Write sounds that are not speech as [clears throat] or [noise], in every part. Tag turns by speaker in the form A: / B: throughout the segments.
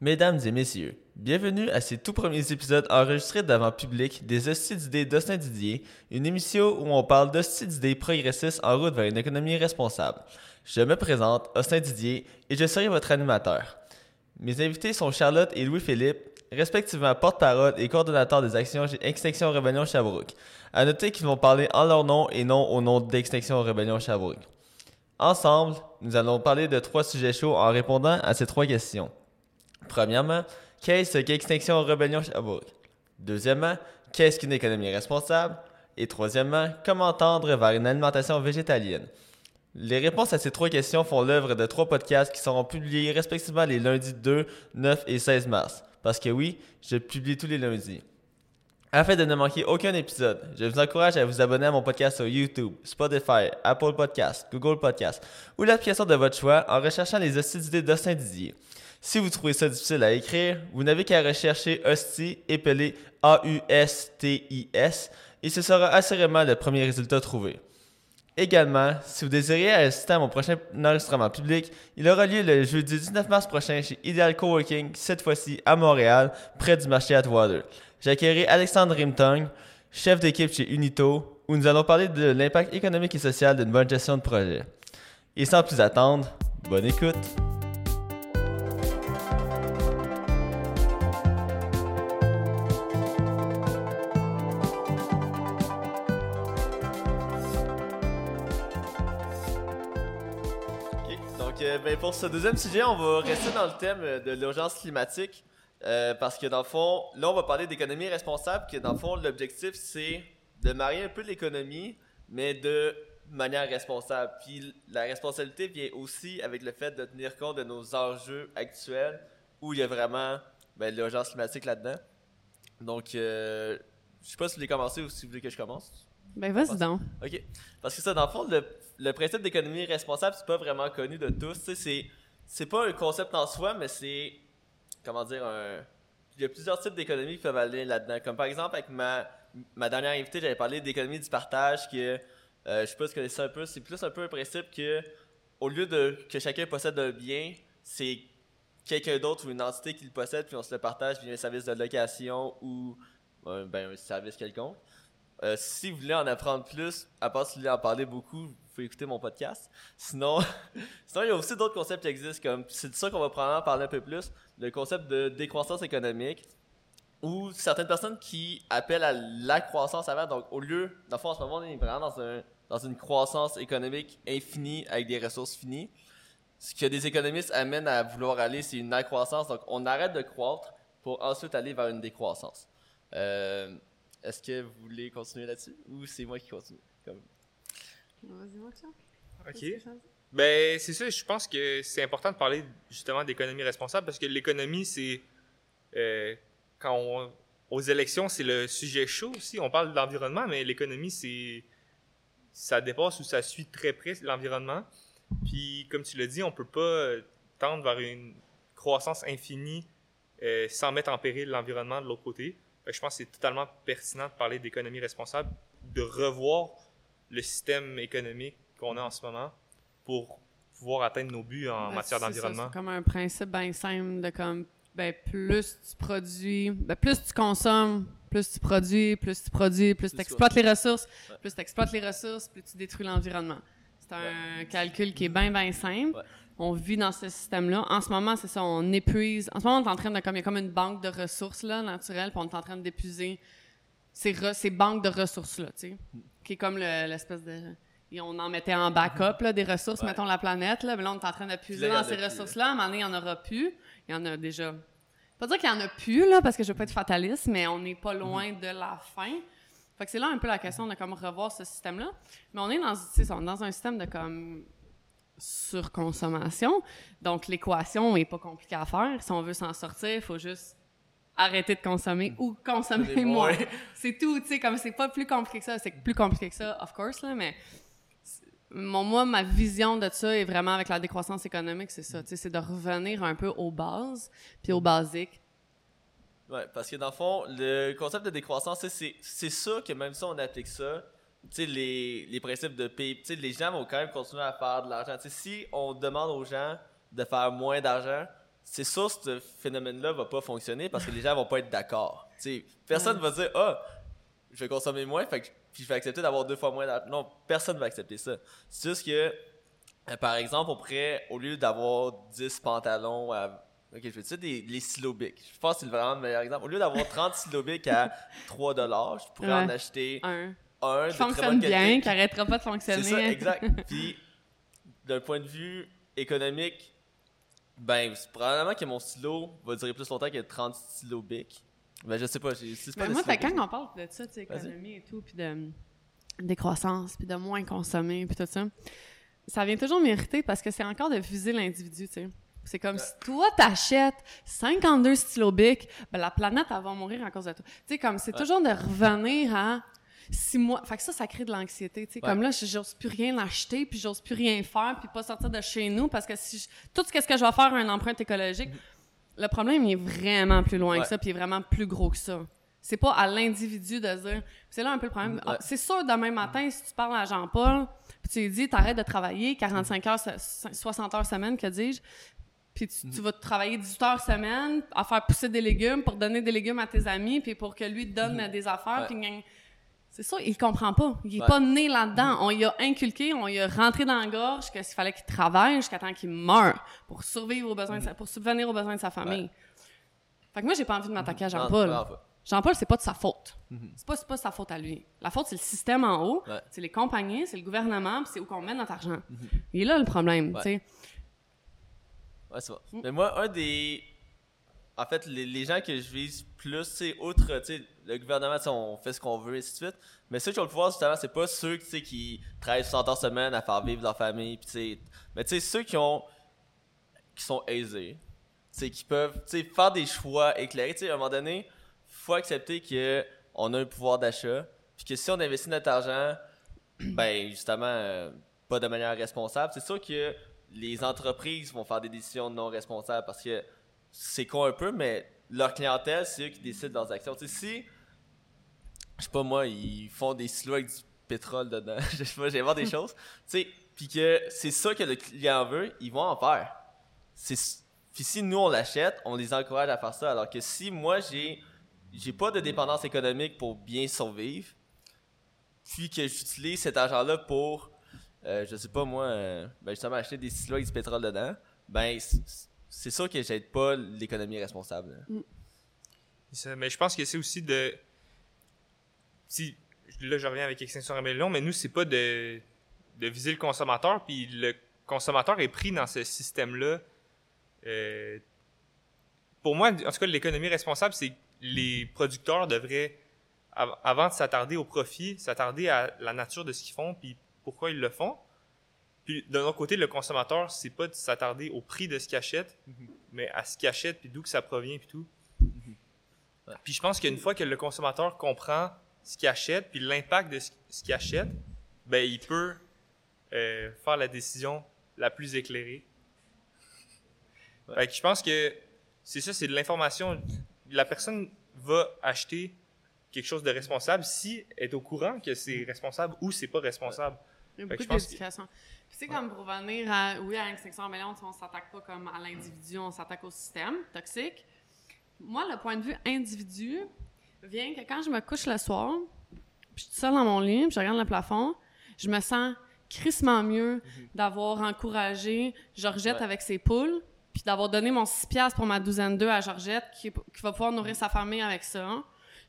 A: Mesdames et messieurs, bienvenue à ces tout premiers épisodes enregistrés devant public des Hosties d'idées d'Austin Didier, une émission où on parle d'hosties d'idées progressistes en route vers une économie responsable. Je me présente, Austin Didier, et je serai votre animateur. Mes invités sont Charlotte et Louis-Philippe, respectivement porte-parole et coordonnateur des actions chez Extinction Rebellion Sherbrooke. À noter qu'ils vont parler en leur nom et non au nom d'Extinction Rebellion Sherbrooke. Ensemble, nous allons parler de trois sujets chauds en répondant à ces trois questions. Premièrement, qu'est-ce qu'Extinction Rebellion Sherbrooke? Deuxièmement, qu'est-ce qu'une économie responsable? Et troisièmement, comment tendre vers une alimentation végétalienne? Les réponses à ces trois questions font l'œuvre de trois podcasts qui seront publiés respectivement les lundis 2, 9 et 16 mars. Parce que oui, je publie tous les lundis. Afin de ne manquer aucun épisode, je vous encourage à vous abonner à mon podcast sur YouTube, Spotify, Apple Podcasts, Google Podcasts ou l'application de votre choix en recherchant les hosties d'idées d'Austin Didier. Si vous trouvez ça difficile à écrire, vous n'avez qu'à rechercher hostie épelé A-U-S-T-I-S et ce sera assurément le premier résultat trouvé. Également, si vous désirez assister à mon prochain enregistrement public, il aura lieu le jeudi 19 mars prochain chez Ideal Coworking, cette fois-ci à Montréal, près du marché Atwater. J'accueillerai Alexandre Rimtong, chef d'équipe chez Unito, où nous allons parler de l'impact économique et social d'une bonne gestion de projet. Et sans plus attendre, bonne écoute! Pour ce deuxième sujet, on va rester dans le thème euh, de l'urgence climatique. euh, parce que dans le fond, là, on va parler d'économie responsable. Que dans le fond, l'objectif, c'est de marier un peu l'économie, mais de manière responsable. Puis la responsabilité vient aussi avec le fait de tenir compte de nos enjeux actuels où il y a vraiment ben, l'urgence climatique là-dedans. Donc, euh, je sais pas si vous voulez commencer ou si vous voulez que je commence.
B: Ben, vas-y donc.
A: OK. Parce que ça, dans le fond, le, le principe d'économie responsable, c'est pas vraiment connu de tous. C'est, c'est pas un concept en soi, mais c'est, comment dire, un... Il y a plusieurs types d'économies qui peuvent aller là-dedans. Comme par exemple, avec ma, dernière invitée, j'avais parlé d'économie du partage, que, euh, je sais pas si vous connaissez un peu, c'est plus un peu un principe que, au lieu de que chacun possède un bien, c'est quelqu'un d'autre ou une entité qui le possède, puis on se le partage via un service de location ou euh, ben, un service quelconque. Euh, si vous voulez en apprendre plus, à part si vous voulez en parler beaucoup, vous pouvez écouter mon podcast. Sinon, [laughs] sinon il y a aussi d'autres concepts qui existent, comme c'est de ça qu'on va probablement parler un peu plus, le concept de décroissance économique, ou certaines personnes qui appellent à la croissance avant. Donc, au lieu, dans le fond, en ce moment, on est vraiment dans, dans une croissance économique infinie avec des ressources finies. Ce que des économistes amènent à vouloir aller, c'est une accroissance. Donc, on arrête de croître pour ensuite aller vers une décroissance. Euh, est-ce que vous voulez continuer là-dessus ou c'est moi qui continue? Comme...
B: Vas-y, moi, tiens.
C: OK. Ben, c'est ça, je pense que c'est important de parler justement d'économie responsable parce que l'économie, c'est. euh, quand on. Aux élections, c'est le sujet chaud aussi. On parle de l'environnement, mais l'économie, c'est. Ça dépasse ou ça suit très près l'environnement. Puis, comme tu l'as dit, on peut pas euh, tendre vers une croissance infinie euh, sans mettre en péril l'environnement de l'autre côté. Je pense que c'est totalement pertinent de parler d'économie responsable, de revoir le système économique qu'on a en ce moment pour pouvoir atteindre nos buts en
B: Ben,
C: matière d'environnement.
B: C'est comme un principe bien simple de comme, ben, plus tu produis, ben, plus tu consommes, plus tu produis, plus tu produis, plus
A: Plus
B: tu exploites les ressources,
A: Ouais.
B: plus tu exploites les ressources, plus tu détruis l'environnement. C'est un calcul qui est bien, bien simple.
A: Ouais.
B: On vit dans ce système-là. En ce moment, c'est ça, on épuise. En ce moment, on est en train de, comme, il y a comme une banque de ressources, là, naturelles, puis on est en train d'épuiser ces, re- ces banques de ressources-là, tu sais. Qui est comme le- l'espèce de. Et on en mettait en backup, là, des ressources,
A: Ouais.
B: mettons la planète, là. Mais là, on est en train
A: Puis
B: d'épuiser
A: là, y
B: dans ces ressources-là. À un moment donné, il n'y en aura plus. Il y en a déjà. Pas dire qu'il y en a plus, là, parce que je veux pas être fataliste, mais on n'est pas loin
A: Mhm.
B: de la fin. Fait que c'est là un peu la question de comme revoir ce système-là. Mais on est dans, tu sais, on est dans un système de comme surconsommation. Donc l'équation est pas compliquée à faire. Si on veut s'en sortir, il faut juste arrêter de consommer ou consommer moins. [laughs] C'est tout, tu sais, comme c'est pas plus compliqué que ça. C'est plus compliqué que ça, of course, là, mais mon, moi, ma vision de ça est vraiment avec la décroissance économique, c'est ça, tu sais, c'est de revenir un peu aux bases, puis aux basiques.
A: Ouais, parce que dans le fond, le concept de décroissance, c'est- ça que même si on applique ça, les, les principes de sais, les gens vont quand même continuer à faire de l'argent. Si on demande aux gens de faire moins d'argent, c'est sûr ce phénomène-là va pas fonctionner parce que les gens vont pas être d'accord. Personne va dire ah je vais consommer moins, fait que, puis je vais accepter d'avoir deux fois moins d'argent. Non, personne va accepter ça. C'est juste que euh, par exemple, on pourrait, au lieu d'avoir 10 pantalons à. Ok, je veux dire des les syllabiques. Je pense que c'est vraiment le meilleur exemple. Au lieu d'avoir 30 syllabiques à 3 je pourrais en acheter
B: Un.
A: Un
B: Qui fonctionne bien, qui arrêtera pas de
A: C'est
B: fonctionner.
A: ça, exact. [laughs] Puis, d'un point de vue économique, ben, c'est probablement que mon stylo va durer plus longtemps que 30 stylos bic. Ben, je sais pas. C'est pas des
B: moi, quand on parle de ça, tu sais, économie et tout, puis de décroissance, puis de moins consommer, puis tout ça, ça vient toujours m'irriter parce que c'est encore de viser l'individu, tu sais. C'est comme si toi, t'achètes 52 stylos bic, ben la planète, elle va mourir à cause de toi. Tu sais, comme, c'est
A: Ouais.
B: toujours de revenir à six mois. Fait que ça, ça crée de l'anxiété, tu sais.
A: Ouais.
B: Comme là, j'ose plus rien acheter, puis j'ose plus rien faire, puis pas sortir de chez nous parce que si je- tout ce que je vais faire a une empreinte écologique, le problème, il est vraiment plus loin
A: Ouais.
B: que ça, puis il est vraiment plus gros que ça. C'est pas à l'individu de dire. C'est là un peu le problème. Ah, c'est sûr, demain matin, si tu parles à Jean-Paul, puis tu lui dis, t'arrêtes de travailler 45 heures, se- 60 heures semaine, que dis-je, puis tu, tu vas travailler 18 heures semaine à faire pousser des légumes pour donner des légumes à tes amis, puis pour que lui te donne euh, des affaires, puis c'est ça, il comprend pas. Il est
A: Ouais.
B: pas né là-dedans. On y a inculqué, on y a rentré dans la gorge que s'il fallait qu'il travaille jusqu'à temps qu'il meure pour survivre aux besoins de sa, pour subvenir aux besoins de sa famille. Fait que moi, j'ai pas envie de m'attaquer à
A: Non,
B: Jean-Paul. Jean-Paul, c'est pas de sa faute. C'est pas, pas sa faute à lui. La faute, c'est le système en haut,
A: Ouais.
B: c'est les compagnies, c'est le gouvernement, c'est où qu'on met notre argent. Il est là le problème,
A: Ouais.
B: tu sais.
A: Ouais, c'est vrai.
B: Mm.
A: Mais moi, un des. En fait, les, gens que je vise plus, c'est outre, le gouvernement, on fait ce qu'on veut, et ainsi de suite. Mais ceux qui ont le pouvoir, justement, c'est pas ceux qui travaillent 60 heures semaine à faire vivre leur famille, sais. Mais ceux qui ont. qui sont aisés, qui peuvent, faire des choix éclairés. À un moment donné, faut accepter que on a un pouvoir d'achat, puis que si on investit notre argent, [clears throat] ben, justement, euh, pas de manière responsable, c'est sûr que les entreprises vont faire des décisions non responsables parce que c'est con un peu, mais leur clientèle, c'est eux qui décident leurs actions. Tu sais, si, je sais pas moi, ils font des silos avec du pétrole dedans, [laughs] je sais pas, j'invente des [laughs] choses, tu sais, puis que c'est ça que le client veut, ils vont en faire. C'est puis si nous on l'achète, on les encourage à faire ça, alors que si moi j'ai j'ai pas de dépendance économique pour bien survivre, puis que j'utilise cet argent-là pour, euh, je sais pas moi, euh, ben justement acheter des stylos avec du pétrole dedans, ben c'est sûr que j'aide pas l'économie responsable.
C: Ça. Mais je pense que c'est aussi de. Si, là, je reviens avec Extinction Rebellion, mais nous, c'est pas de, de viser le consommateur, puis le consommateur est pris dans ce système-là. Euh, pour moi, en tout cas, l'économie responsable, c'est que les producteurs devraient, av- avant de s'attarder au profit, s'attarder à la nature de ce qu'ils font, puis pourquoi ils le font. Puis d'un autre côté, le consommateur, c'est pas de s'attarder au prix de ce qu'il achète, mais à ce qu'il achète, puis d'où que ça provient, puis tout. Puis je pense qu'une fois que le consommateur comprend ce qu'il achète, puis l'impact de ce qu'il achète, ben il peut euh, faire la décision la plus éclairée.
A: Ouais.
C: Fait que je pense que c'est ça, c'est de l'information. La personne va acheter quelque chose de responsable si elle est au courant que c'est responsable ou c'est pas responsable.
B: Il y a beaucoup d'éducation. Puis c'est comme pour revenir à, oui, à l'extinction sais, on s'attaque pas comme à l'individu, on s'attaque au système toxique. Moi, le point de vue individu vient que quand je me couche le soir, puis je suis seule dans mon lit, puis je regarde le plafond, je me sens crissement mieux d'avoir encouragé Georgette
A: Ouais.
B: avec ses poules, puis d'avoir donné mon 6 piastres pour ma douzaine d'œufs à Georgette, qui, qui va pouvoir nourrir sa famille avec ça.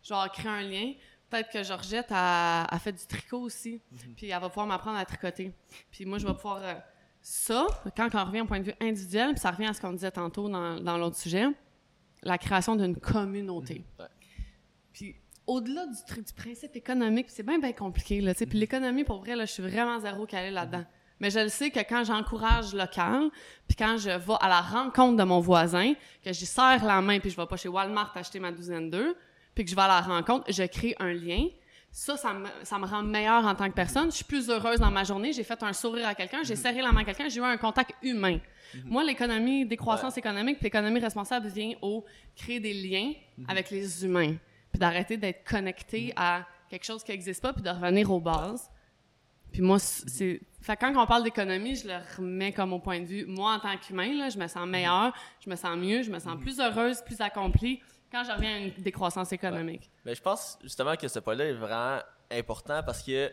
B: Je vais avoir créé un lien. Peut-être que Georgette a, a fait du tricot aussi, puis elle va pouvoir m'apprendre à tricoter. Puis moi, je vais pouvoir... euh, ça, quand on revient au point de vue individuel, puis ça revient à ce qu'on disait tantôt dans, dans l'autre sujet, la création d'une communauté.
A: Ouais.
B: Puis au-delà du, tr- du principe économique, c'est bien, bien compliqué, là. Puis l'économie, pour vrai, là, je suis vraiment zéro calée là-dedans. Mais je le sais que quand j'encourage local, puis quand je vais à la rencontre de mon voisin, que j'y serre la main, puis je vais pas chez Walmart acheter ma douzaine d'œufs, puis que je vais à la rencontre, je crée un lien. Ça, ça me, ça me rend meilleure en tant que personne. Je suis plus heureuse dans ma journée. J'ai fait un sourire à quelqu'un, j'ai serré la main à quelqu'un, j'ai eu un contact humain. Moi, l'économie, décroissance économique, puis l'économie responsable vient au créer des liens avec les humains, puis d'arrêter d'être connecté à quelque chose qui n'existe pas, puis de revenir aux bases. Puis moi, c'est... Fait quand on parle d'économie, je le remets comme au point de vue. Moi, en tant qu'humain, je me sens meilleure, je me sens mieux, je me sens plus heureuse, plus accomplie quand je reviens à une décroissance économique.
A: Mais je pense justement que ce point-là est vraiment important parce que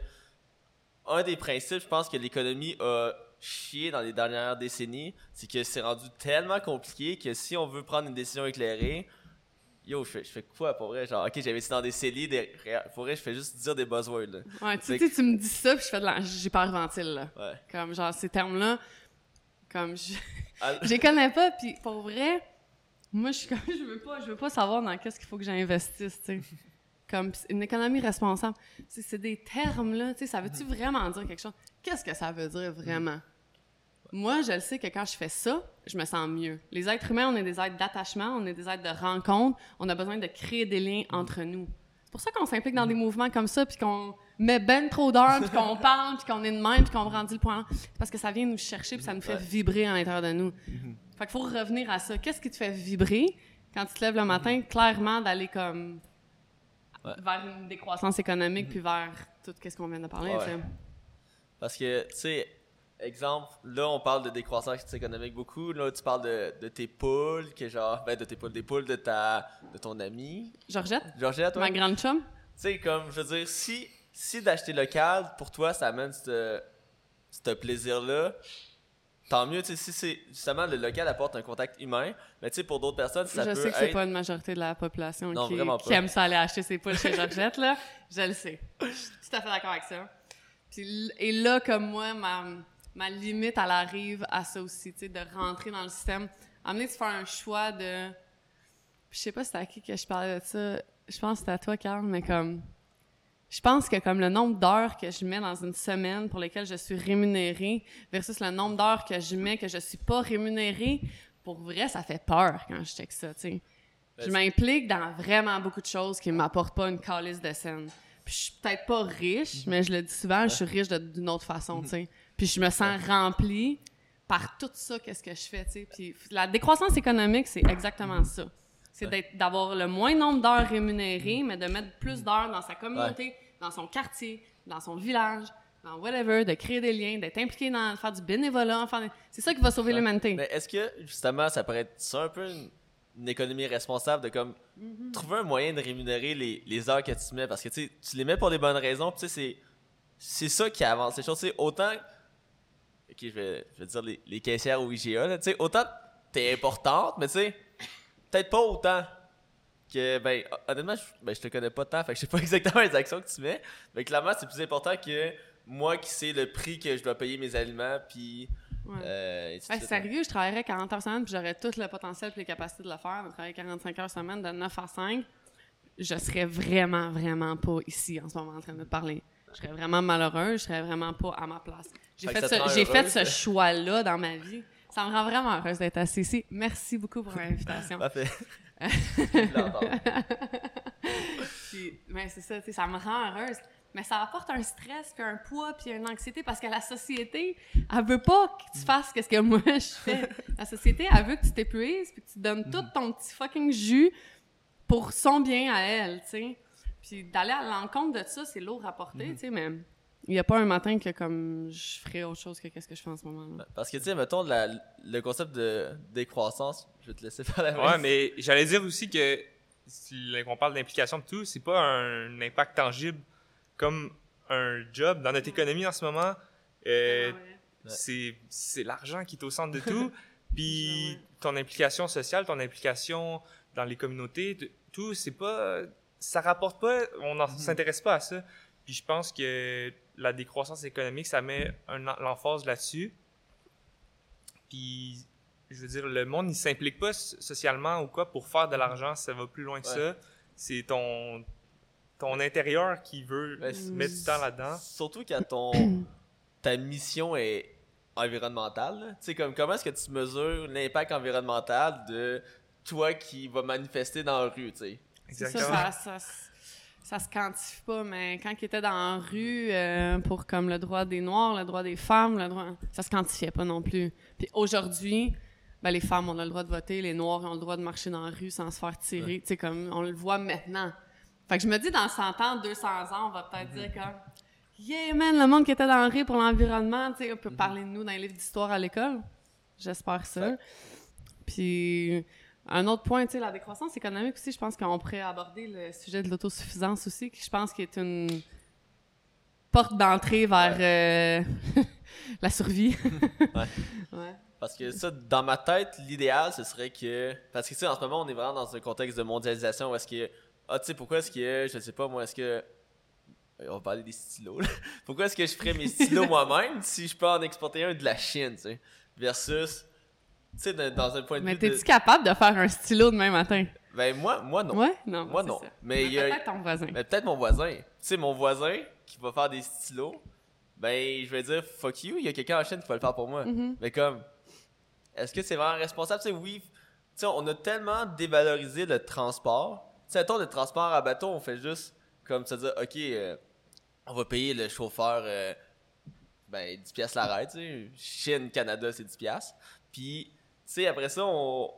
A: un des principes, je pense que l'économie a chié dans les dernières décennies, c'est que c'est rendu tellement compliqué que si on veut prendre une décision éclairée, yo, je fais, je fais quoi pour vrai? Genre, ok, j'avais dans des CELI, des, pour vrai, je fais juste dire des buzzwords. Là.
B: Ouais, tu sais, tu me dis ça, puis je fais de la. J'ai pas ventile, là.
A: Ouais.
B: Comme, genre, ces termes-là, comme, je.
A: Ah, [laughs]
B: je les connais pas, puis pour vrai, moi, je suis comme, [laughs] je veux pas, je veux pas savoir dans qu'est-ce qu'il faut que j'investisse, tu sais. [laughs] Comme une économie responsable. C'est des termes, là, tu sais, ça veut-tu vraiment dire quelque chose? Qu'est-ce que ça veut dire vraiment? Moi, je le sais que quand je fais ça, je me sens mieux. Les êtres humains, on est des êtres d'attachement, on est des êtres de rencontre, on a besoin de créer des liens entre nous. C'est pour ça qu'on s'implique dans des mouvements comme ça, puis qu'on met ben trop d'heures, puis qu'on [laughs] parle, puis qu'on est de même, puis qu'on brandit le point. C'est parce que ça vient nous chercher, puis ça nous fait vibrer à l'intérieur de nous. Fait qu'il faut revenir à ça. Qu'est-ce qui te fait vibrer quand tu te lèves le matin? Clairement, d'aller comme
A: Ouais.
B: vers une décroissance économique, puis vers tout ce qu'on vient de parler.
A: Ouais.
B: tu sais?
A: Parce que, tu sais, exemple, là, on parle de décroissance économique beaucoup. Là, tu parles de, de tes poules, que genre, ben, de tes poules, des poules de ta, de ton ami.
B: Georgette,
A: Georgette, toi?
B: ma grande chum,
A: Tu sais, comme, je veux dire, si, si d'acheter local, pour toi, ça amène ce ce plaisir-là, tant mieux, tu sais, si c'est, justement, le local apporte un contact humain, mais tu sais, pour d'autres personnes, ça
B: je
A: peut
B: sais que
A: être...
B: c'est pas une majorité de la population
A: Non,
B: qui, aime ça aller acheter ses poules chez Georgette, là. Je le sais. Je suis tout à fait d'accord avec ça. Puis, et là, comme moi, ma, ma limite, elle arrive à ça aussi, tu sais, de rentrer dans le système. Amener de faire un choix de... Je sais pas c'était à qui que je parlais de ça. Je pense que c'était à toi, Carl, mais comme... Je pense que comme le nombre d'heures que je mets dans une semaine pour lesquelles je suis rémunérée versus le nombre d'heures que je mets que je suis pas rémunérée, pour vrai, ça fait peur quand je check ça, tu sais.
A: Ben,
B: Je m'implique dans vraiment beaucoup de choses qui m'apportent pas une calice de scène. Puis je suis peut-être pas riche, mais je le dis souvent, je suis riche d'une autre façon, tu sais. Puis je me sens remplie par tout ça, qu'est-ce que je fais, tu sais. Puis la décroissance économique, c'est exactement ça. C'est d'avoir le moins nombre d'heures rémunérées, mais de mettre plus d'heures dans sa communauté, dans son quartier, dans son village, dans whatever, de créer des liens, d'être impliqué dans faire du bénévolat. des- C'est ça qui va sauver
A: Ouais.
B: l'humanité.
A: Mais est-ce que, justement, ça pourrait être ça un peu une, une économie responsable de comme trouver un moyen de rémunérer les, les heures que tu mets? Parce que tu les mets pour des bonnes raisons, puis tu sais, c'est, c'est ça qui avance les choses. Autant, ok, je vais, je vais dire les, les caissières au IGA, là, tu sais, autant t'es importante, mais tu sais, peut-être pas autant que, ben, honnêtement, je, ben, je te connais pas tant, fait que je sais pas [laughs] exactement les actions que tu mets, mais clairement, c'est plus important que moi qui sais le prix que je dois payer mes aliments, puis.
B: Ouais.
A: Euh,
B: sérieux, je travaillerais 40 heures semaine, puis j'aurais tout le potentiel et les capacités de le faire, de travailler 45 heures semaine de 9 à 5. Je serais vraiment, vraiment pas ici en ce moment en train de te parler. Je serais vraiment malheureuse, je serais vraiment pas à ma place. J'ai
A: Fait
B: ce, fait ce choix-là dans ma vie. Ça me rend vraiment heureuse d'être assise ici. Merci beaucoup pour l'invitation.
A: Parfait. [laughs]
B: Puis, ben, c'est ça, tu sais, ça me rend heureuse. Mais ça apporte un stress, puis un poids, puis une anxiété, parce que la société, elle veut pas que tu fasses ce que moi je fais. La société, elle veut que tu t'épuises, puis que tu donnes tout ton petit fucking jus pour son bien à elle, tu sais. Puis d'aller à l'encontre de ça, c'est lourd à porter, tu sais, mais il y a pas un matin que comme je ferais autre chose que qu'est-ce que je fais en ce moment. là
A: Parce que, tu sais, mettons, la- le concept de décroissance, je vais te laisser faire la
C: Ouais, mais j'allais dire aussi que si on parle d'implication de tout, c'est pas un impact tangible comme un job dans notre économie en ce moment. euh, c'est c'est l'argent qui est au centre de [laughs] tout. Puis ton implication sociale, ton implication dans les communautés, tout, c'est pas. Ça rapporte pas, on ne s'intéresse pas à ça. Puis je pense que la décroissance économique, ça met l'emphase là-dessus. Puis, je veux dire, le monde, il s'implique pas so- socialement ou quoi pour faire de l'argent, ça va plus loin que
A: Ouais.
C: ça. C'est ton, ton intérieur qui veut
A: Ouais, c'est-
C: mettre du temps là-dedans.
A: Surtout quand ton, [clears throat] ta mission est environnementale. Tu sais, comme comment est-ce que tu mesures l'impact environnemental de toi qui va manifester dans la rue, tu sais?
C: Exactement.
B: ça, ça, ça, ça se quantifie pas, mais quand il était dans la rue euh, pour comme le droit des Noirs, le droit des femmes, le droit, ça se quantifiait pas non plus. Puis aujourd'hui, ben, les femmes ont le droit de voter, les Noirs ont le droit de marcher dans la rue sans se faire tirer, tu sais, comme on le voit maintenant. Fait que je me dis, dans 100 ans, 200 ans, on va peut-être dire comme, Yeah, man, le monde qui était dans le rire pour l'environnement, tu sais, on peut
A: Mhm.
B: parler de nous dans les livres d'histoire à l'école. J'espère ça. Puis, un autre point, tu sais, la décroissance économique aussi, je pense qu'on pourrait aborder le sujet de l'autosuffisance aussi, qui je pense qui est une porte d'entrée vers euh, [laughs] la survie. [laughs]
A: Ouais.
B: ouais.
A: Parce que ça, dans ma tête, l'idéal, ce serait que. Parce que, tu sais, en ce moment, on est vraiment dans un contexte de mondialisation où est-ce que. Ah, tu sais, pourquoi est-ce que. Je sais pas, moi, est-ce que. On va parler des stylos, là. [laughs] Pourquoi est-ce que je ferais mes stylos moi-même si je peux en exporter un de la Chine, tu sais? Versus. Tu sais, dans un point de
B: Mais
A: vue. de-
B: t'es-tu capable de faire un stylo demain matin?
A: Ben, moi, moi, non.
B: Ouais? Non.
A: Moi, non.
B: ça.
A: Mais
B: peut-être ton voisin.
A: Mais peut-être mon voisin. Tu sais, mon voisin qui va faire des stylos, ben, je vais dire fuck you, il y a quelqu'un en Chine qui va le faire pour moi.
B: Mhm.
A: Mais comme, est-ce que c'est vraiment responsable? Tu sais, oui, tu sais, on a tellement dévalorisé le transport. Tu sais, mettons, le transport à bateau, on fait juste comme se dire, ok, euh, on va payer le chauffeur, euh, ben, 10 piastres l'arrêt, tu sais. Chine, Canada, c'est 10 piastres. Puis, sais, après ça, on,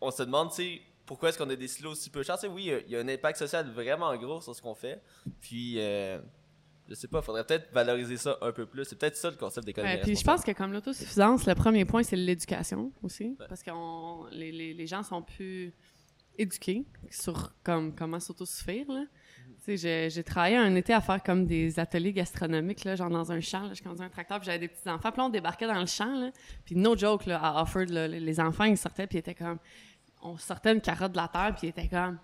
A: on se demande, tu sais, pourquoi est-ce qu'on a des silos aussi peu chers? Oui, il y a- il un impact social vraiment gros sur ce qu'on fait. Puis, euh, je sais pas, faudrait peut-être valoriser ça un peu plus. C'est peut-être ça le concept d'économie
B: Ouais, puis je pense que comme l'autosuffisance, le premier point, c'est l'éducation aussi. Parce que on- les, les, les gens sont plus éduqués sur comme, comment s'autosuffire. J'ai- travaillé un été à faire comme des ateliers gastronomiques, là, genre dans un champ. Là, je conduisais un tracteur, puis j'avais des petits enfants. Puis là, on débarquait dans le champ. Là, puis no joke, là, à Offord, là, les- enfants, ils sortaient, puis ils étaient comme... On sortait une carotte de la terre, puis ils étaient comme...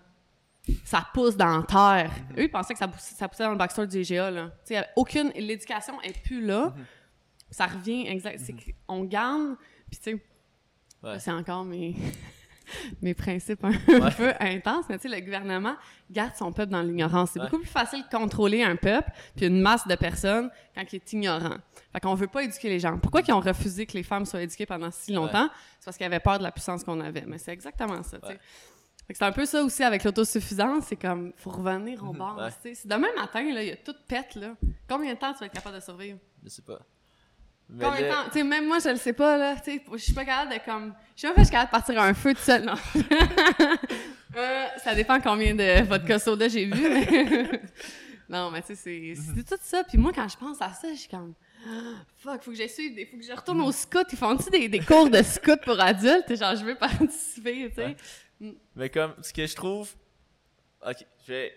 B: Ça pousse dans la terre. Eux, ils pensaient que ça poussait, ça poussait dans le backstore du IGA. Là. Tu sais, aucune... L'éducation est plus là. Ça revient exact. C'est qu'on garde, puis tu sais,
A: Ouais.
B: c'est encore mes, [laughs] [laughs] mes principes un
A: Ouais.
B: peu intenses, mais tu sais, le gouvernement garde son peuple dans l'ignorance. C'est
A: Ouais.
B: beaucoup plus facile de contrôler un peuple puis une masse de personnes quand il est ignorant. Fait qu'on veut pas éduquer les gens. Pourquoi ils ont refusé que les femmes soient éduquées pendant si longtemps? C'est parce qu'ils avaient peur de la puissance qu'on avait. Mais c'est exactement ça, tu sais. C'est un peu ça aussi avec l'autosuffisance, c'est comme, faut revenir au bord. Si demain matin, là, il y a tout pète, là, combien de temps tu vas être capable de survivre?
A: Je sais pas. Mais
B: Combien de
A: le-
B: temps? Tu sais, même moi, je le sais pas, là. Je suis pas capable de comme. Je sais pas si je suis capable de partir à un feu tout seul, non. [laughs] Euh, ça dépend combien de vodka soda j'ai vu, mais. [laughs] non, mais tu sais, c'est tout ça. Puis moi, quand je pense à ça, je suis comme. [gasps] Fuck, faut que j'essaie, il faut que je retourne au scout. Ils font-tu des, des cours de scout pour adultes? Genre, je veux participer, tu sais.
A: Ouais. Mais comme, ce que je trouve. Ok, je vais,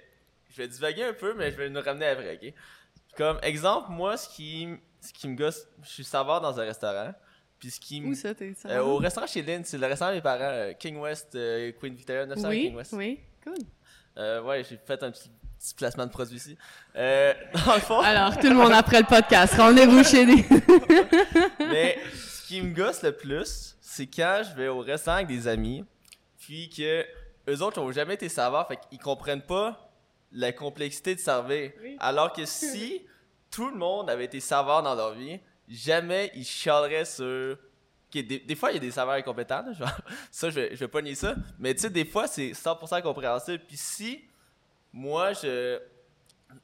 A: je vais divaguer un peu, mais je vais nous ramener après, ok? Comme exemple, moi, ce qui, ce qui me gosse, je suis serveur dans un restaurant. Puis ce qui me.
B: Où ça, t'es ça?
A: Euh, au restaurant chez Lynn, c'est le restaurant de mes parents, euh, King West, euh, Queen Victoria, 900
B: oui,
A: King West.
B: oui, cool.
A: Euh, ouais, j'ai fait un petit, petit placement de produit ici. Euh, [laughs] dans le fond.
B: Alors, tout le monde après le podcast, rendez-vous chez des. [laughs]
A: Mais ce qui me gosse le plus, c'est quand je vais au restaurant avec des amis, puis que eux autres n'ont jamais été serveurs, fait qu'ils comprennent pas la complexité de servir.
B: Oui.
A: Alors que si [laughs] tout le monde avait été serveur dans leur vie, jamais ils chialeraient sur. Des, fois, il y a des serveurs incompétents, [laughs] ça, je vais, vais pas nier ça, mais tu sais, des fois, c'est 100% compréhensible. Puis si moi,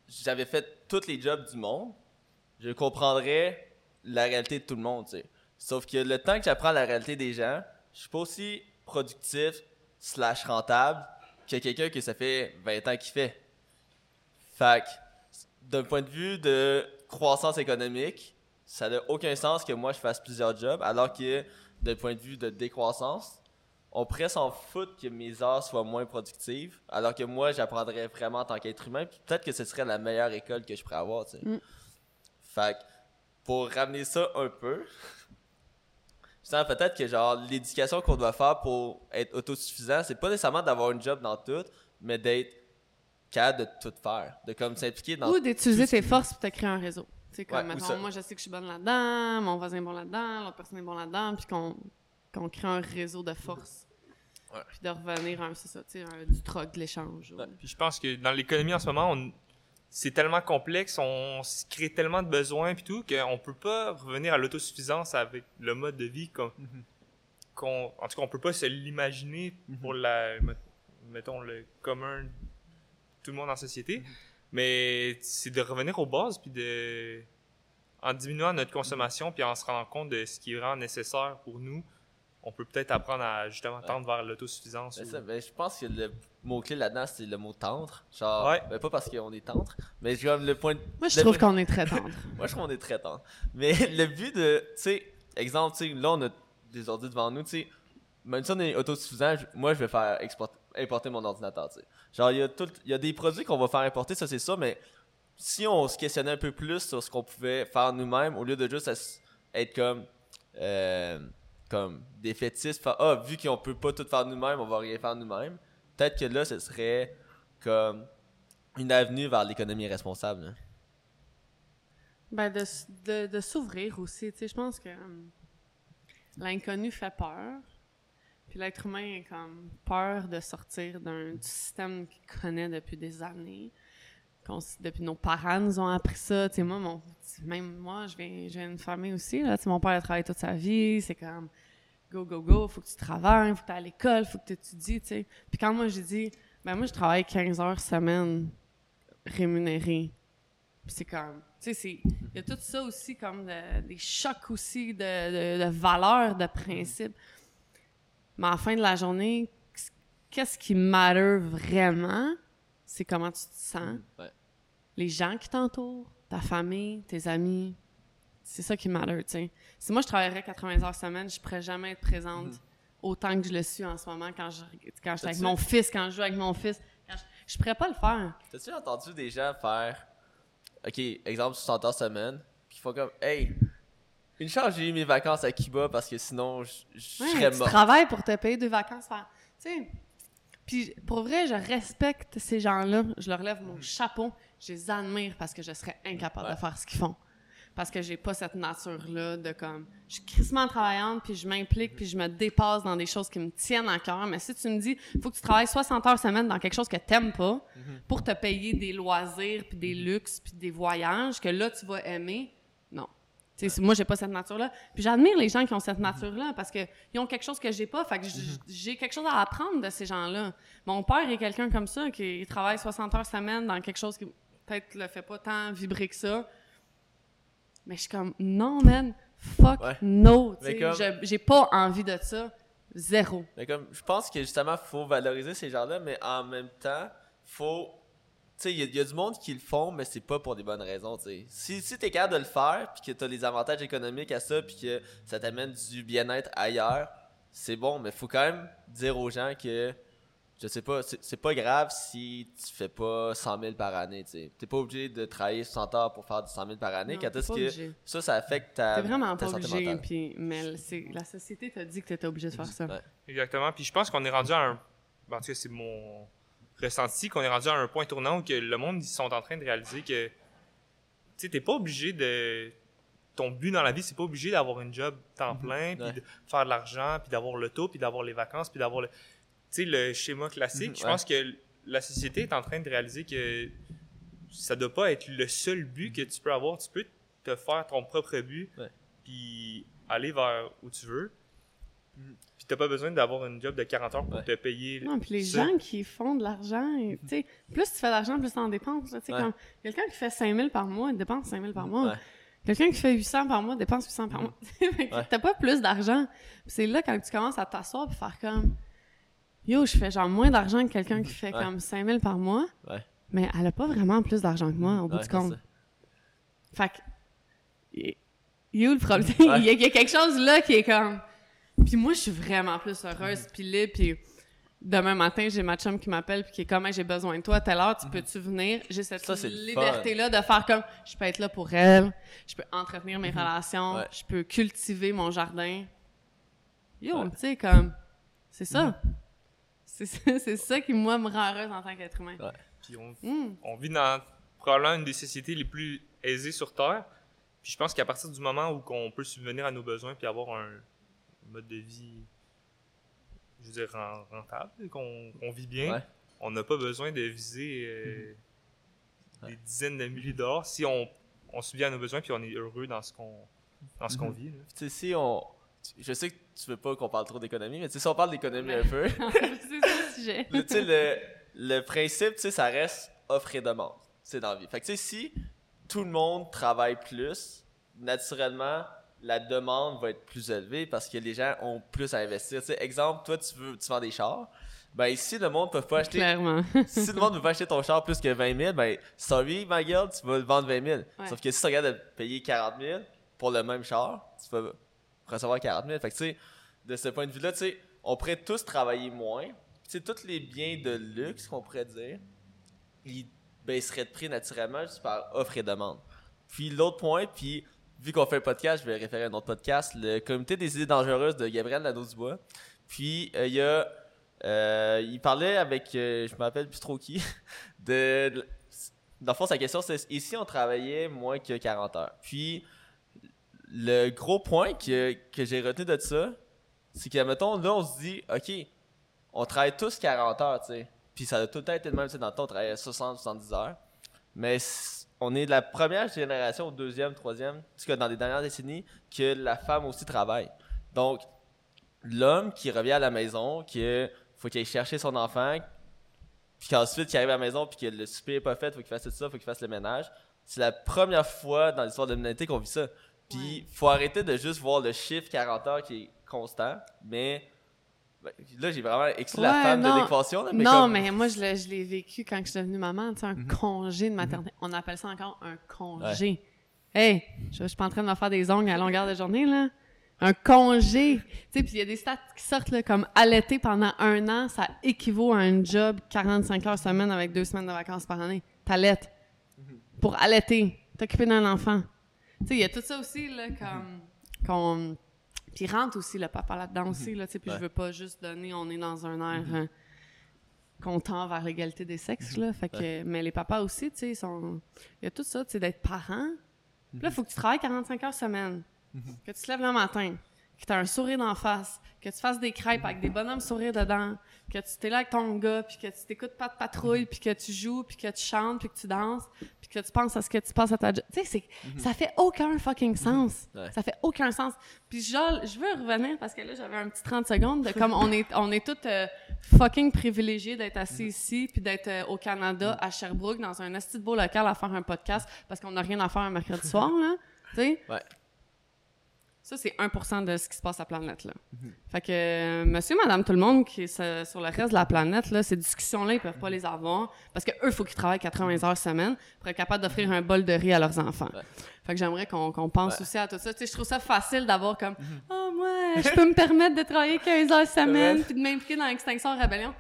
A: j'avais fait tous les jobs du monde, je comprendrais la réalité de tout le monde. Sauf que le temps que j'apprends la réalité des gens, je suis pas aussi productif slash rentable que quelqu'un que ça fait 20 ans qu'il fait. Fait d'un point de vue de croissance économique, ça n'a aucun sens que moi je fasse plusieurs jobs, alors que d'un point de vue de décroissance, on pourrait s'en foutre que mes heures soient moins productives, alors que moi j'apprendrais vraiment en tant qu'être humain, puis peut-être que ce serait la meilleure école que je pourrais avoir, tu sais.
B: Mm.
A: Fait que, pour ramener ça un peu, je peut-être que genre l'éducation qu'on doit faire pour être autosuffisant, c'est pas nécessairement d'avoir une job dans tout, mais d'être capable de tout faire, de comme s'impliquer dans
B: Ou d'utiliser tes forces pour te créer un réseau. Tu sais, comme,
A: Ouais,
B: mettons, moi, je sais que je suis bonne là-dedans, mon voisin est bon là-dedans, l'autre personne est bon là-dedans, puis qu'on qu'on crée un réseau de force.
A: Ouais.
B: Puis de revenir à un, c'est ça, tu sais, un- du troc, de l'échange.
A: Ouais.
C: Puis je pense que dans l'économie en ce moment, c'est tellement complexe, on se crée tellement de besoins puis tout qu'on peut pas revenir à l'autosuffisance avec le mode de vie qu'on, qu'on- en tout cas, on peut pas se l'imaginer pour la, mettons le commun, tout le monde en société. Mais c'est de revenir aux bases puis de, en diminuant notre consommation puis en se rendant compte de ce qui est vraiment nécessaire pour nous, on peut peut-être apprendre à justement tendre vers l'autosuffisance.
A: Ben
C: ou-
A: ça, ben, je pense que le mot-clé là-dedans, c'est le mot tendre. Genre,
C: Ouais.
A: ben, pas parce qu'on est tendre, mais comme le point. de-
B: Moi, je
A: le
B: trouve
A: point-
B: qu'on est très tendre. [laughs]
A: Moi, je trouve qu'on est très tendre. Mais [laughs] le but de. Tu sais, exemple, tu sais, là, on a des ordi devant nous, tu sais. Même si on est autosuffisant, moi, je vais faire exporter, importer mon ordinateur. Genre, il y, a y a des produits qu'on va faire importer, ça, c'est ça, mais si on se questionnait un peu plus sur ce qu'on pouvait faire nous-mêmes, au lieu de juste être comme. euh, comme défaitistes, faire Ah, vu qu'on peut pas tout faire nous-mêmes, on va rien faire nous-mêmes. Peut-être que là, ce serait comme une avenue vers l'économie responsable. là.
B: Ben, de, de, de s'ouvrir aussi. Tu sais, je pense que hum, l'inconnu fait peur. Puis l'être humain a comme peur de sortir d'un du système qu'il connaît depuis des années. Depuis nos parents nous ont appris ça. Tu moi, mon, même moi, je viens, d'une famille aussi. Là. Mon père a travaillé toute sa vie. C'est comme go, go, go, faut que tu travailles, faut que tu à l'école, faut que tu étudies. Puis quand moi, j'ai dit, ben moi, je travaille 15 heures semaine rémunérée. C'est comme, tu sais, il y a tout ça aussi comme de- des chocs aussi de, de, de valeurs, de principes. Mais à la fin de la journée, qu'est-ce qui matter vraiment, c'est comment tu te sens,
A: Ouais.
B: les gens qui t'entourent, ta famille, tes amis. C'est ça qui matter, tu sais. Si moi je travaillerais 80 heures semaine, je pourrais jamais être présente autant que je le suis en ce moment quand je quand je suis avec mon fils, quand je joue avec mon fils. Quand je, je pourrais pas le faire.
A: T'as-tu entendu des gens faire, ok, exemple 60 heures semaine, qui font comme, hey, une chance j'ai eu mes vacances à Cuba parce que sinon je serais
B: tu
A: mort.
B: travailles pour te payer deux vacances. Tu sais. Puis pour vrai, je respecte ces gens-là. Je leur lève mon chapeau. Je les admire parce que je serais incapable
A: Ouais.
B: de faire ce qu'ils font. Parce que j'ai pas cette nature-là de comme. Je suis crissement travaillante, puis je m'implique, puis je me dépasse dans des choses qui me tiennent à cœur. Mais si tu me dis, faut que tu travailles 60 heures semaine dans quelque chose que t'aimes pas, pour te payer des loisirs, puis des luxes, puis des voyages, que là, tu vas aimer, non. Tu sais, moi, j'ai pas cette nature-là. Puis j'admire les gens qui ont cette nature-là parce qu'ils ont quelque chose que j'ai pas. Fait que j- j'ai quelque chose à apprendre de ces gens-là. Mon père est quelqu'un comme ça qui travaille 60 heures semaine dans quelque chose qui peut-être le fait pas tant vibrer que ça. Mais je suis comme, non, man, fuck
A: Ouais.
B: no. J'ai pas envie de ça. Zéro.
A: Mais comme, je pense que justement, faut valoriser ces gens-là, mais en même temps, faut. Tu sais, il y, a- il y a du monde qui le font, mais c'est pas pour des bonnes raisons, tu sais. Si, si t'es capable de le faire, puis que t'as les avantages économiques à ça, puis que ça t'amène du bien-être ailleurs, c'est bon, mais faut quand même dire aux gens que, je sais pas, c'est pas grave si tu fais pas 100 000 par année, tu sais. T'es pas obligé de travailler 60 heures pour faire du 100 000 par année, quand est-ce
B: pas
A: que
B: obligé.
A: ça, ça affecte ta,
B: T'es vraiment
A: ta
B: pas
A: santé
B: obligé.
A: mentale.
B: Puis, mais la société t'a dit que t'étais obligé de faire ça.
A: Ouais.
C: Exactement. Puis je pense qu'on est rendu à un. En tout cas, c'est mon ressenti qu'on est rendu à un point tournant où que le monde, ils sont en train de réaliser que. Tu sais, t'es pas obligé de. Ton but dans la vie, c'est pas obligé d'avoir une job temps plein, puis
A: Ouais.
C: de faire de l'argent, puis d'avoir le taux, puis d'avoir les vacances, puis d'avoir le. Tu sais, le schéma classique.
A: Mhm,
C: Je
A: ouais.
C: pense que la société est en train de réaliser que ça doit pas être le seul but que tu peux avoir. Tu peux te faire ton propre but, puis aller vers où tu veux.
A: Mhm.
C: Puis t'as pas besoin d'avoir une job de 40 heures pour
A: Ouais.
C: te payer.
B: Non, puis les
C: ça.
B: gens qui font de l'argent, tu sais, plus tu fais d'argent, plus t'en dépenses. Tu sais,
A: Ouais.
B: comme quelqu'un qui fait 5 000 par mois, il dépense 5 000 par mois.
A: Ouais.
B: Quelqu'un qui fait 800 par mois dépense 800 par mois. [laughs] Fait que
A: Ouais.
B: T'as pas plus d'argent. Puis C'est là quand tu commences à t'asseoir et faire comme Yo, je fais genre moins d'argent que quelqu'un qui fait
A: Ouais.
B: comme 5 000 par mois.
A: Ouais.
B: Mais elle a pas vraiment plus d'argent que moi au bout
A: Ouais,
B: du compte.
A: ça.
B: Fait que. est où le problème?
A: Ouais. [laughs]
B: Il y, a- il y a quelque chose là qui est comme. Puis moi, je suis vraiment plus heureuse, puis libre, puis demain matin, j'ai ma chum qui m'appelle, puis qui est comme, Hey, j'ai besoin de toi à telle heure, tu peux-tu venir? J'ai cette
A: Mhm.
B: Liberté-là de faire comme, je peux être là pour elle, je peux entretenir mes relations,
A: Mhm. Ouais.
B: je peux cultiver mon jardin. Yo,
A: Ouais. Mhm.
B: tu sais, comme, c'est ça. C'est ça, [laughs] c'est ça qui, moi, me rend heureuse en tant qu'être humain.
A: Ouais.
C: Puis on,
B: Hmm.
C: on vit dans probablement une des sociétés les plus aisées sur Terre. Puis je pense qu'à partir du moment où on peut subvenir à nos besoins puis avoir un mode de vie, je veux dire, ren- rentable, qu'on vit bien,
A: Ouais.
C: on n'a pas besoin de viser euh,
A: Ouais.
C: des dizaines de milliers d'or si on, on subvient à nos besoins puis on est heureux dans ce qu'on dans ce qu'on
A: Mhm.
C: vit. là.
A: Tu sais, si on. Je sais que tu veux pas qu'on parle trop d'économie, mais tu sais, si on parle d'économie un peu, [laughs]
B: c'est ça le sujet. [laughs]
A: le, tu sais, le, le principe, tu sais, ça reste offre et demande. C'est dans la vie. Fait que, tu sais, si tout le monde travaille plus, naturellement, la demande va être plus élevée parce que les gens ont plus à investir. Tu sais, exemple, toi, tu veux, tu vends des chars. Ben, ici, le monde ne peut pas acheter.
B: Clairement. [laughs]
A: si le monde ne veut pas acheter ton char plus que 20 000, ben, sorry, ma gueule, tu vas le vendre 20 000. Sauf que si tu regardes de payer 40 000 pour le même char, tu vas recevoir 40 000. Fait que, tu sais, de ce point de vue-là, tu sais, on pourrait tous travailler moins. Tu sais, tous les biens de luxe qu'on pourrait dire, ils baisseraient de prix naturellement juste par offre et demande. Puis l'autre point, puis vu qu'on fait un podcast, je vais référer à un autre podcast, le comité des idées dangereuses de Gabriel Lano-Dubois. Puis euh, il y a euh, il parlait avec, euh, je me rappelle [laughs] de, dans le fond, sa question, c'est ici, on travaillait moins que 40 heures? Puis, le gros point que, que j'ai retenu de ça, c'est que, mettons, là, on se dit, OK, on travaille tous 40 heures, tu sais. Puis, ça a tout le temps été le même, tu sais, dans le temps, on travaillait 60, 70 heures. Mais on est de la première génération, deuxième, troisième, cas dans les dernières décennies, que la femme aussi travaille. Donc, l'homme qui revient à la maison, qui faut qu'il aille chercher son enfant, puis qu'ensuite qu'il arrive à la maison, puis que le souper n'est pas fait, faut qu'il fasse tout ça, faut qu'il fasse le ménage. C'est la première fois dans l'histoire de l'humanité qu'on vit ça. Puis faut arrêter de juste voir le chiffre 40 heures qui est constant, mais là j'ai vraiment exclu la femme de l'équation.
B: Non, mais moi je l'ai vécu quand je suis devenue maman, tu sais, un mhm. congé de maternité. On appelle ça encore un congé. Hey, je, je suis pas en train de me faire des ongles à longueur de journée, là un congé. Tu sais, puis il y a des stats qui sortent là, comme allaiter pendant un an, ça équivaut à un job 45 heures semaine avec deux semaines de vacances par année. T'allaites. Pour allaiter, t'occuper d'un enfant. Tu sais, il y a tout ça aussi, là, comme... qu'on puis rentre aussi le papa là-dedans aussi, là, tu sais, puis je veux pas juste donner, on est dans un air mm content vers l'égalité des sexes, là, fait que... Mais les papas aussi, tu sais, sont... Il y a tout ça, tu sais, d'être parent. là, il faut que tu travailles 45 heures semaine. Que tu te lèves le matin, que tu as un sourire d'en face, que tu fasses des crêpes avec des bonhommes sourires dedans, que tu t'es là avec ton gars, puis que tu t'écoutes pas de patrouille, puis que tu joues, puis que tu chantes, puis que tu danses, puis que tu penses à ce que tu passes à ta. Tu sais, ça fait aucun fucking sens. Ça fait aucun sens. Puis genre, je veux revenir parce que là, j'avais un petit 30 secondes de [laughs] comme on est, on est tous euh, fucking privilégiés d'être assis ici, puis d'être euh, au Canada, à Sherbrooke, dans un esti beau local à faire un podcast parce qu'on n'a rien à faire un mercredi soir, là. Tu sais?
A: Ouais.
B: Ça, c'est 1% de ce qui se passe à la planète. Là. Mhm. Fait que euh, monsieur, madame, tout le monde qui est sur le reste de la planète, là, ces discussions-là, ils peuvent pas les avoir parce qu'eux, il faut qu'ils travaillent 80 heures semaine pour être capable d'offrir un bol de riz à leurs enfants. Fait que j'aimerais qu'on pense aussi à tout ça. je trouve ça facile d'avoir comme mhm. « Oh, moi, je peux me permettre de travailler 15 heures [laughs] semaine puis de m'impliquer dans l'extinction rébellion. »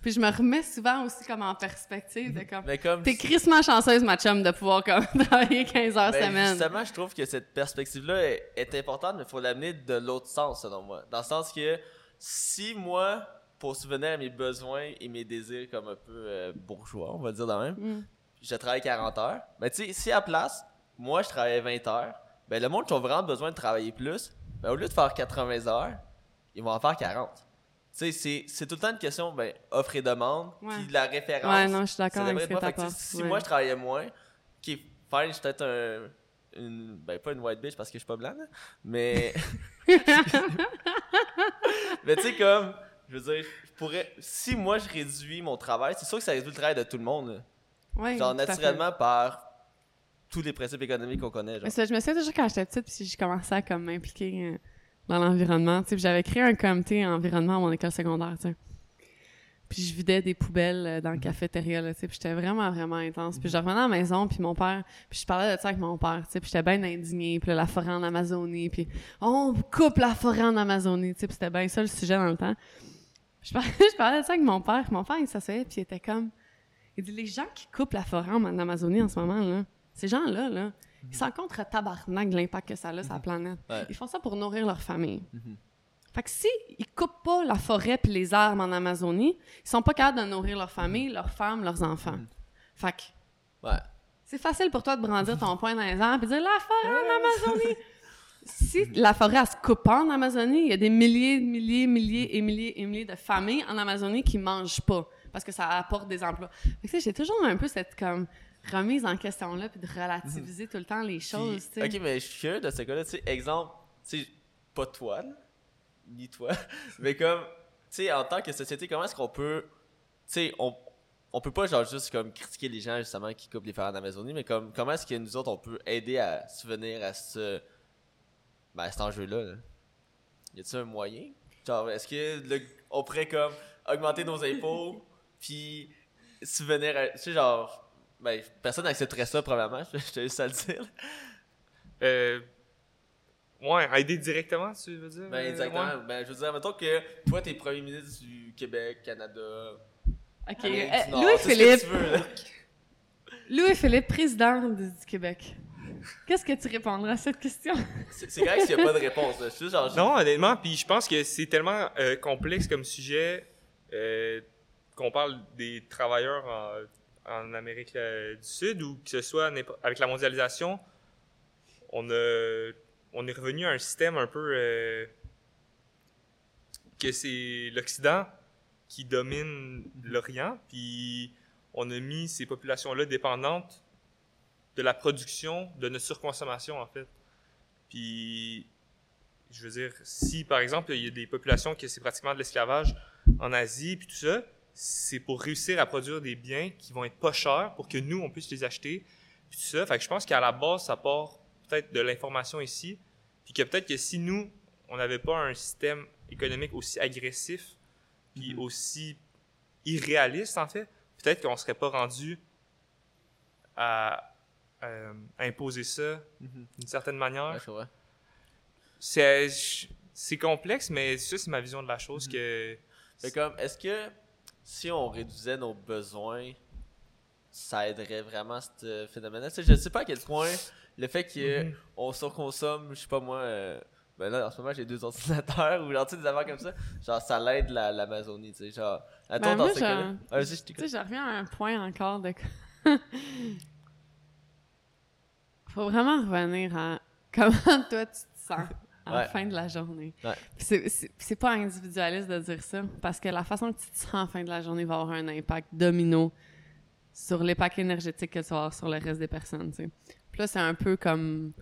B: Puis je me remets souvent aussi comme en perspective de comme, comme t'es crissement chanceuse ma chum de pouvoir comme [laughs] travailler 15 heures ben, semaine.
A: Justement, je trouve que cette perspective-là est, importante, mais il faut l'amener de l'autre sens selon moi. Dans le sens que si moi, pour souvenir à mes besoins et mes désirs comme un peu euh, bourgeois, on va dire de même, mm. je travaille 40 heures, mais ben, tu sais, si à place, moi je travaille 20 heures, ben le monde qui a vraiment besoin de travailler plus, ben au lieu de faire 80 heures, ils vont en faire 40 c'est, c'est tout le temps une question, ben, offre et demande, puis la référence.
B: Ouais, non, je suis d'accord avec
A: ce Si moi, je travaillais moins, qui est fine, je suis peut-être un, une, ben, pas une white bitch parce que je suis pas blanc, mais... [laughs] mais tu sais, comme, je veux dire, je pourrais, si moi, je réduis mon travail, c'est sûr que ça réduit le travail de tout le monde,
B: Ouais,
A: Genre, naturellement, par tous les principes économiques qu'on connaît, genre.
B: Mais je me souviens toujours quand j'étais petite, puis j'ai commencé à, comme, m'impliquer... Dans l'environnement. J'avais créé un comité environnement à mon école secondaire. sais. Puis je vidais des poubelles euh, dans la cafétéria, là, puis j'étais vraiment, vraiment intense. Puis je revenais à la maison, puis mon père, puis je parlais de ça avec mon père, puis j'étais bien indignée, puis la forêt en Amazonie, puis on coupe la forêt en Amazonie, puis c'était bien ça le sujet dans le temps. Je parlais, [laughs] je parlais de ça avec mon père, mon père, il s'asseyait, puis il était comme... Il dit, les gens qui coupent la forêt en Amazonie en ce moment, là, ces gens-là, là, ils s'en contre tabarnak de l'impact que ça a sur la mhm. planète. Ils font ça pour nourrir leur famille. Mhm. Fait que si ils coupent pas la forêt puis les arbres en Amazonie, ils sont pas capables de nourrir leur famille, leurs femmes, leurs enfants. Mhm. Fait que c'est facile pour toi de brandir ton [laughs] poing dans les arbres et dire la forêt en Amazonie. [laughs] si la forêt se coupe pas en Amazonie, il y a des milliers, milliers, milliers et milliers et milliers de familles en Amazonie qui mangent pas parce que ça apporte des emplois. Fait que j'ai toujours un peu cette comme remise en question-là, puis de relativiser tout le temps les choses.
A: ok, mais je suis curieux de ce cas-là. Tu sais, exemple, tu sais, pas toi, ni toi, [laughs] mais comme, tu sais, en tant que société, comment est-ce qu'on peut, tu sais, on, on peut pas genre juste comme critiquer les gens justement qui coupent les forêts en Amazonie, mais comme comment est-ce que nous autres on peut aider à souvenir à ce ben, cet enjeu-là, là, y a-t-il un moyen? Genre, est-ce que le- on pourrait comme augmenter nos impôts, puis subvenir à. Tu sais, genre, ben, personne n'accepterait ça, probablement, [laughs] je te laisse à le dire.
C: Euh, ouais, aider directement, tu veux dire?
A: Ben,
C: Euh,
A: exactement.
C: ouais.
A: Ben, je veux dire, mettons que toi, t'es premier ministre du Québec, Canada.
B: OK. Euh, Louis-Philippe. [laughs] Louis-Philippe, président du, Québec. Qu'est-ce que tu répondras à cette question? [laughs]
A: C'est correct s'il n'y a pas de réponse, là. Juste genre.
C: Non, honnêtement, puis je pense que c'est tellement euh, complexe comme sujet euh, qu'on parle des travailleurs en, en Amérique euh, du Sud ou que ce soit avec la mondialisation, on est revenu à un système un peu euh, que c'est l'Occident qui domine l'Orient, puis on a mis ces populations-là dépendantes de la production, de notre surconsommation en fait. Puis je veux dire, si par exemple il y a des populations que c'est pratiquement de l'esclavage en Asie puis tout ça, c'est pour réussir à produire des biens qui vont être pas chers pour que nous on puisse les acheter puis tout ça. Fait que je pense qu'à la base ça part peut-être de l'information ici, puis que peut-être que si nous on n'avait pas un système économique aussi agressif puis
A: Mhm.
C: aussi irréaliste en fait, peut-être qu'on serait pas rendu à euh, imposer ça
A: Mhm.
C: d'une certaine manière.
A: Ouais.
C: C'est c'est complexe, mais ça, c'est ma vision de la chose
A: Mhm.
C: que...
A: Fait comme, est-ce que si on réduisait nos besoins, ça aiderait vraiment ce phénomène-là? Tu sais, je sais pas à quel point le fait qu'on surconsomme, je sais pas moi, euh, ben là en ce moment j'ai deux ordinateurs [laughs] ou genre tu sais, des affaires comme ça, genre ça l'aide la- l'Amazonie, tu sais, genre. Attends,
B: Ben,
A: dans
B: moi,
A: ce
B: je-
A: cas-là. Ah, Vas-y, je
B: Tu
A: t'écoute.
B: sais, je reviens à un point encore de. [laughs] Faut vraiment revenir à comment toi tu te sens à la
A: Ouais.
B: fin de la journée.
A: Ouais.
B: C'est pas individualiste de dire ça, parce que la façon que tu te sens la fin de la journée va avoir un impact domino sur l'impact énergétique que tu vas avoir sur le reste des personnes. tu sais. Puis là, c'est un peu comme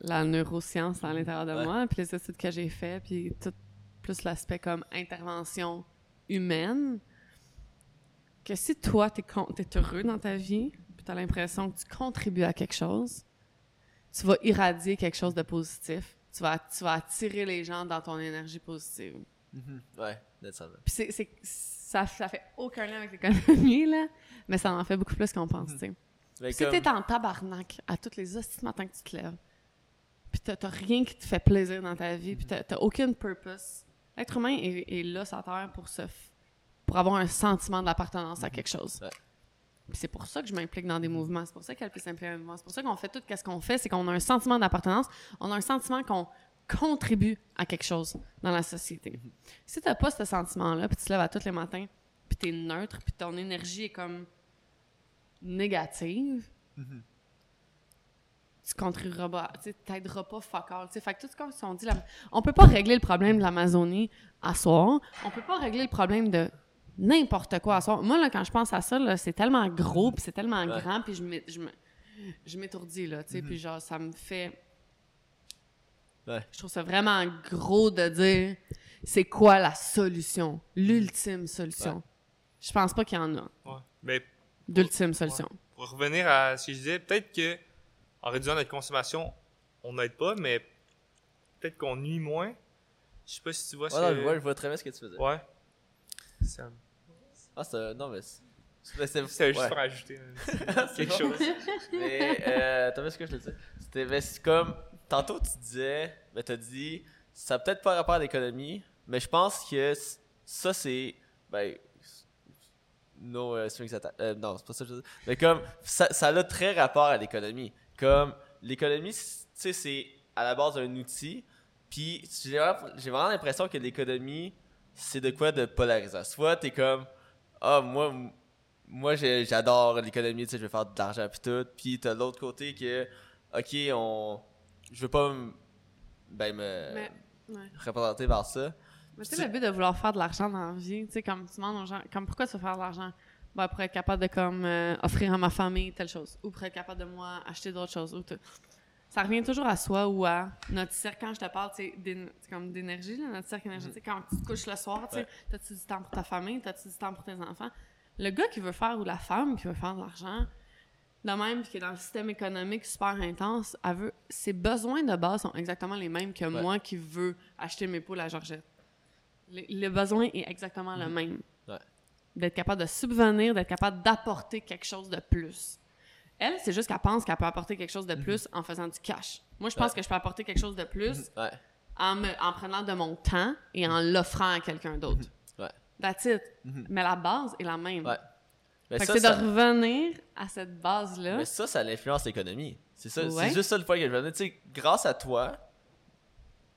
B: la neuroscience à l'intérieur de
A: Ouais.
B: moi, puis les études que j'ai fait, puis tout plus l'aspect comme intervention humaine, que si toi, t'es con- t'es heureux dans ta vie, puis t'as l'impression que tu contribues à quelque chose, tu vas irradier quelque chose de positif. Tu vas, tu vas attirer les gens dans ton énergie positive.
A: Mhm. Ouais, that's all.
B: Puis c'est, ça, ça fait aucun lien avec l'économie, là, mais ça en fait beaucoup plus qu'on pense, tu sais.
A: Mais
B: Si
A: comme-
B: t'es en tabarnak à toutes les hosties de matin que tu te lèves, puis t'as, rien qui te fait plaisir dans ta vie, puis t'as, t'as aucun purpose, l'être humain est, est là sur Terre pour se pour avoir un sentiment d'appartenance à quelque chose.
A: Ouais.
B: C'est pour ça que je m'implique dans des mouvements. C'est pour ça qu'elle peut s'impliquer dans des mouvements. C'est pour ça qu'on fait tout ce qu'on fait, c'est qu'on a un sentiment d'appartenance, on a un sentiment qu'on contribue à quelque chose dans la société. Si t'as pas ce sentiment-là, puis tu te lèves à tous les matins, puis t'es neutre, puis ton énergie est comme négative, tu contribueras pas, tu t'aideras pas fuck all. Fait que tout ce qu'on dit, là, on peut pas régler le problème de l'Amazonie à soir. On peut pas régler le problème de n'importe quoi. Moi, là, quand je pense à ça, là, c'est tellement gros, puis c'est tellement
A: Ouais.
B: grand, puis je m'étourdis, là, tu sais, puis genre, ça me fait...
A: Ouais.
B: Je trouve ça vraiment gros de dire c'est quoi la solution, l'ultime solution? Je pense pas qu'il y en a
C: Ouais. Mais
B: d'ultime solution.
C: pour revenir à ce que je disais, peut-être que en réduisant notre consommation, on n'aide pas, mais peut-être qu'on nuit moins. Je sais pas si tu vois
A: Ouais,
C: ce
A: non,
C: que...
A: je vois, je vois très bien ce que tu faisais.
C: Ouais. Ça-
A: Ah, c'est. Non, mais. c'est-
C: C'était juste
A: ouais.
C: pour ajouter [laughs] quelque chose.
A: Mais, euh, t'as vu ce que je te dis? C'était ben, c'est comme. Tantôt, tu disais. Ben, t'as dit. Ça a peut-être pas rapport à l'économie, mais je pense que ça, c'est. Ben. No euh. Euh, non, c'est pas ça que je veux dire. Mais comme. Ça, ça a très rapport à l'économie. Comme. L'économie, tu sais, c'est à la base un outil. Puis, j'ai vraiment, vraiment l'impression que l'économie, c'est de quoi de polarisant. Soit t'es comme. Ah, moi, moi j'adore l'économie, tu sais, je veux faire de l'argent puis tout. Puis t'as l'autre côté que, ok, on, je veux pas me, ben, me
B: Mais, ouais.
A: représenter par ça.
B: Mais sais, le but de vouloir faire de l'argent dans la vie, tu sais, comme tu demandes aux gens, comme pourquoi tu veux faire de l'argent? Ben, pour être capable de, comme, euh, offrir à ma famille telle chose. Ou pour être capable de, moi, acheter d'autres choses. Ou tout. Ça revient toujours à soi ou à notre cercle. Quand je te parle, c'est comme d'énergie, notre cercle énergétique. Quand tu te couches le soir,
A: Ouais.
B: t'as-tu du temps pour ta famille? T'as-tu du temps pour tes enfants? Le gars qui veut faire, ou la femme qui veut faire de l'argent, de même, puis qui est dans le système économique super intense, elle veut, ses besoins de base sont exactement les mêmes que
A: Ouais.
B: moi qui veux acheter mes poules à Georgette. Le, le besoin est exactement le même.
A: Ouais.
B: D'être capable de subvenir, d'être capable d'apporter quelque chose de plus. Elle, c'est juste qu'elle pense qu'elle peut apporter quelque chose de plus en faisant du cash. Moi, je pense
A: Ouais.
B: que je peux apporter quelque chose de plus
A: Ouais.
B: en, me- en prenant de mon temps et en l'offrant à quelqu'un d'autre.
A: Ouais.
B: That's it.
A: Mhm.
B: Mais la base est la même.
A: Ouais. Mais
B: Fait
A: ça,
B: que c'est
A: ça-
B: de revenir à cette base-là.
A: Mais ça, ça influence l'économie. C'est ça,
B: Ouais.
A: c'est juste ça le point que je veux dire. Tu sais, grâce à toi,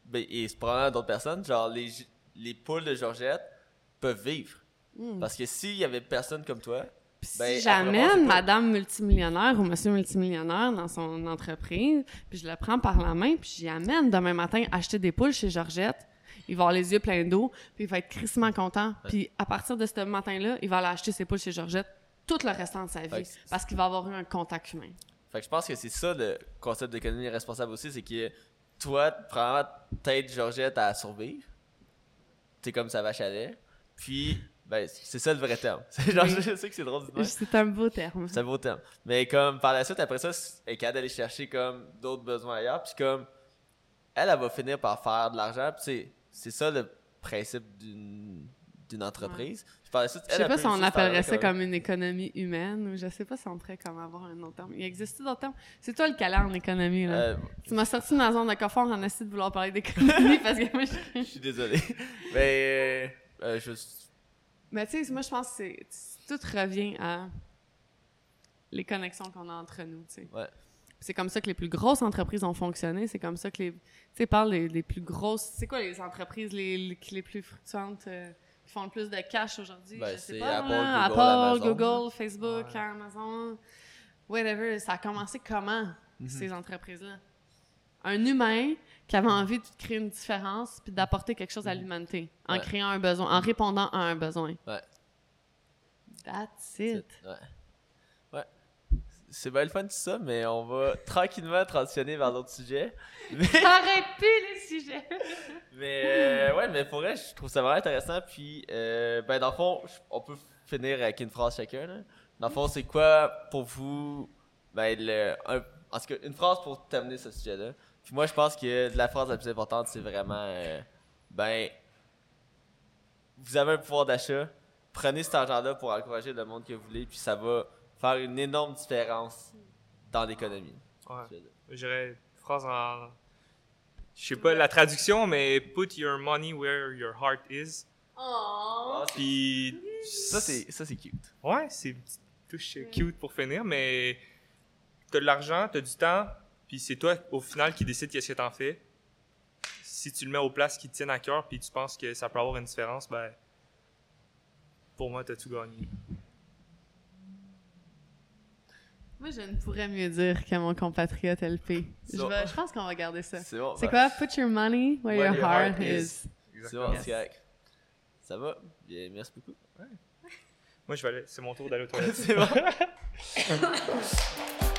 A: ben, et probablement d'autres personnes, genre les, les poules de Georgette peuvent vivre.
B: Hmm.
A: Parce que s'il y avait personne comme toi,
B: Puis si
A: ben,
B: j'amène madame multimillionnaire ou monsieur multimillionnaire dans son entreprise, puis je le prends par la main, puis j'y amène demain matin acheter des poules chez Georgette, il va avoir les yeux pleins d'eau, puis il va être crissement content. Puis à partir de ce matin-là, il va aller acheter ses poules chez Georgette tout le restant de sa vie, parce qu'il va avoir eu un contact humain.
A: Fait que je pense que c'est ça le concept d'économie responsable aussi, c'est que toi, probablement, t'aides Georgette à survivre. T'es comme sa vache à lait. Puis, ben, c'est ça le vrai terme. [laughs] Genre,
B: Oui.
A: je sais que c'est drôle de dire.
B: C'est un beau terme.
A: C'est un beau terme. Mais comme par la suite, après ça, elle est capable d'aller chercher comme d'autres besoins ailleurs. Puis comme elle, elle va finir par faire de l'argent. Puis c'est- ça le principe d'une d'une entreprise. Puis par la suite,
B: Je
A: elle,
B: sais
A: elle
B: pas si on appellerait ça
A: comme-
B: une économie humaine ou je sais pas si on pourrait comme avoir un autre terme. Il existe d'autres termes? C'est toi le calé en économie, là.
A: Euh,
B: Tu m'as sorti de ma zone de confort en essayant de vouloir parler d'économie [laughs] parce que moi, je...
A: je suis désolé. [laughs] Mais euh, euh, je
B: Mais tu sais, moi, je pense que c'est... tout revient à les connexions qu'on a entre nous, tu sais.
A: Ouais.
B: C'est comme ça que les plus grosses entreprises ont fonctionné. C'est comme ça que les... Tu sais, parle des, des plus grosses... C'est quoi les entreprises les, les, les plus fluctuantes euh, qui font le plus de cash aujourd'hui?
A: Ben,
B: je sais
A: c'est
B: pas,
A: Apple,
B: là.
A: Google,
B: Apple,
A: Amazon.
B: Google, Facebook, Amazon, whatever. Ça a commencé comment,
A: Mhm.
B: ces entreprises-là? Un humain qui avait envie de créer une différence puis d'apporter quelque chose à l'humanité en
A: Ouais.
B: créant un besoin, en répondant à un besoin.
A: Ouais.
B: That's it.
A: Ouais. Ouais. C'est bien le fun tout ça, mais on va [laughs] tranquillement transitionner vers d'autres sujets. [laughs] Mais,
B: T'aurais pu les sujets. [laughs]
A: mais, euh, ouais, mais pour vrai, je trouve ça vraiment intéressant. Puis, euh, ben, dans le fond, on peut finir avec une phrase chacun. Là. Dans le fond, c'est quoi pour vous, ben, le, un- en tout cas, une phrase pour terminer ce sujet-là. Puis moi, je pense que la phrase la plus importante, c'est vraiment, euh, ben, vous avez un pouvoir d'achat, prenez cet argent-là pour encourager le monde que vous voulez, puis ça va faire une énorme différence dans l'économie.
C: Ouais. J'aurais une phrase en. Je sais pas la traduction, mais put your money where your heart is.
B: Oh.
C: Puis.
A: Ça, c'est ça, c'est cute.
C: Ouais, c'est une petite touche cute pour finir, mais t'as de l'argent, t'as du temps, puis c'est toi au final qui décide qu'est-ce que t'en fais. Si tu le mets aux places qui te tiennent à cœur, puis tu penses que ça peut avoir une différence, ben. Pour moi, t'as tout gagné.
B: Moi, je ne pourrais mieux dire que mon compatriote LP. Je, vais- je pense qu'on va garder ça.
A: C'est bon.
B: C'est
A: ben,
B: quoi? Put your money where your heart is.
A: C'est bon,
B: Yes.
A: c'est correct. Ça va? Bien, merci beaucoup.
C: Moi, je vais aller. C'est mon tour d'aller aux [laughs] toilettes.
A: c'est bon. [laughs]